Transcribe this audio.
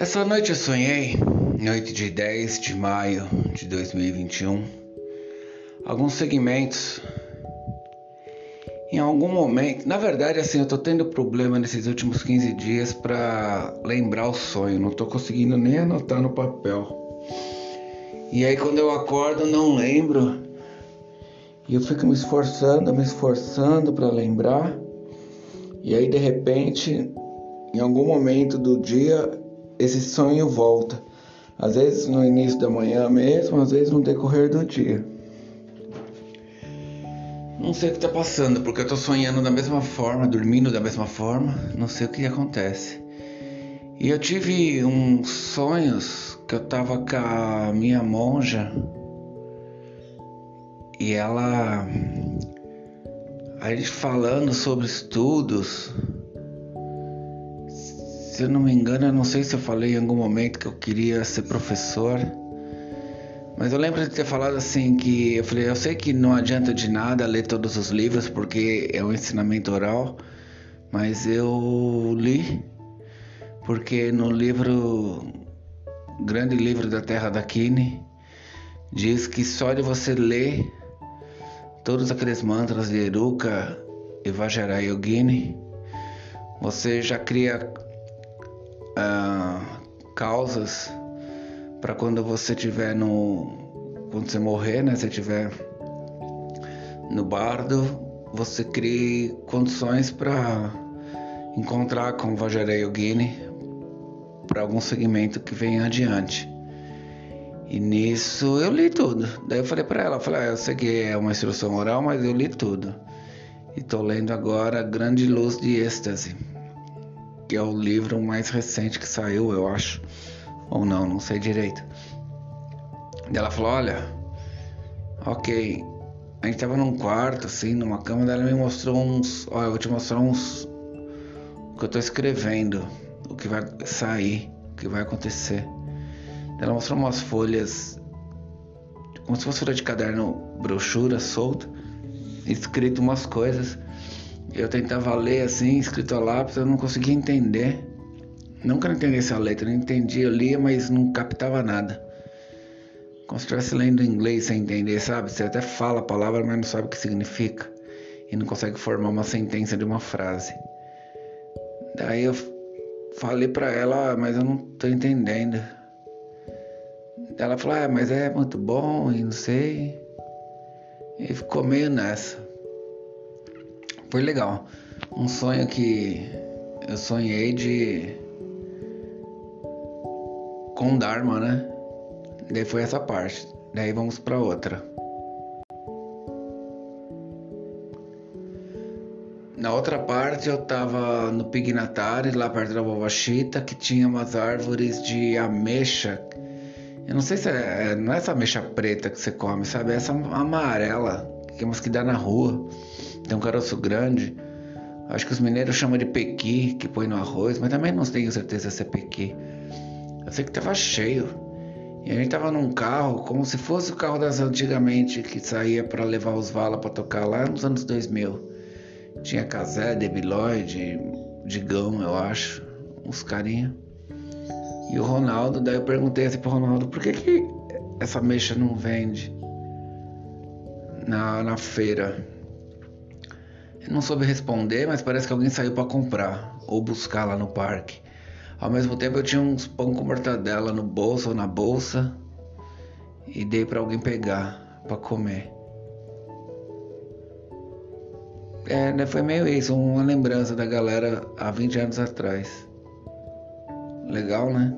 Essa noite eu sonhei, noite de 10 de maio de 2021, alguns segmentos. Em algum momento, na verdade, assim, eu tô tendo problema nesses últimos 15 dias para lembrar o sonho, não tô conseguindo nem anotar no papel. E aí, quando eu acordo, não lembro, e eu fico me esforçando, me esforçando para lembrar, e aí, de repente, em algum momento do dia, esse sonho volta. Às vezes no início da manhã mesmo, às vezes no decorrer do dia. Não sei o que está passando, porque eu estou sonhando da mesma forma, dormindo da mesma forma, não sei o que acontece. E eu tive uns sonhos que eu estava com a minha monja e ela a gente falando sobre estudos se eu não me engano, eu não sei se eu falei em algum momento que eu queria ser professor. Mas eu lembro de ter falado assim que eu falei, eu sei que não adianta de nada ler todos os livros porque é um ensinamento oral, mas eu li porque no livro grande livro da Terra da Kine diz que só de você ler todos aqueles mantras de Eruka e Vajrayogini, você já cria ah, causas para quando você tiver no quando você morrer, né, você tiver no bardo, você crie condições para encontrar com Vajrayogini para algum segmento que venha adiante. E nisso eu li tudo. Daí eu falei para ela, falei, ah, eu sei que é uma instrução oral, mas eu li tudo. E tô lendo agora Grande Luz de Êxtase que é o livro mais recente que saiu, eu acho. Ou não, não sei direito. E ela falou: Olha, ok. A gente tava num quarto, assim, numa cama. Daí ela me mostrou uns. Olha, eu vou te mostrar uns. O que eu tô escrevendo. O que vai sair. O que vai acontecer. Ela mostrou umas folhas. Como se fosse folha de caderno, brochura solta. Escrito umas coisas. Eu tentava ler assim, escrito a lápis, eu não conseguia entender. Nunca entendesse a letra, não entendia, eu lia, mas não captava nada. Como se estivesse lendo inglês sem entender, sabe? Você até fala a palavra, mas não sabe o que significa. E não consegue formar uma sentença de uma frase. Daí eu falei pra ela, ah, mas eu não tô entendendo. Ela falou, ah, mas é muito bom e não sei. E ficou meio nessa foi legal. Um sonho que eu sonhei de com Dharma, né? Daí foi essa parte. Daí vamos para outra. Na outra parte eu tava no Pignatari, lá perto da Bobachita, que tinha umas árvores de ameixa. Eu não sei se é, não é essa ameixa preta que você come, sabe? É essa amarela, que é umas que dá na rua. Tem um caroço grande. Acho que os mineiros chamam de pequi, que põe no arroz, mas também não tenho certeza se é pequi. Eu sei que tava cheio. E a gente tava num carro, como se fosse o carro das antigamente, que saía para levar os vala para tocar lá nos anos 2000. Tinha Casé, Debiloid, Digão, eu acho, uns carinha. E o Ronaldo, daí eu perguntei assim pro Ronaldo, por que, que essa mecha não vende na, na feira? Não soube responder, mas parece que alguém saiu para comprar ou buscar lá no parque. Ao mesmo tempo eu tinha uns pão com mortadela no bolso ou na bolsa e dei para alguém pegar para comer. É, né, foi meio isso, uma lembrança da galera há 20 anos atrás. Legal, né?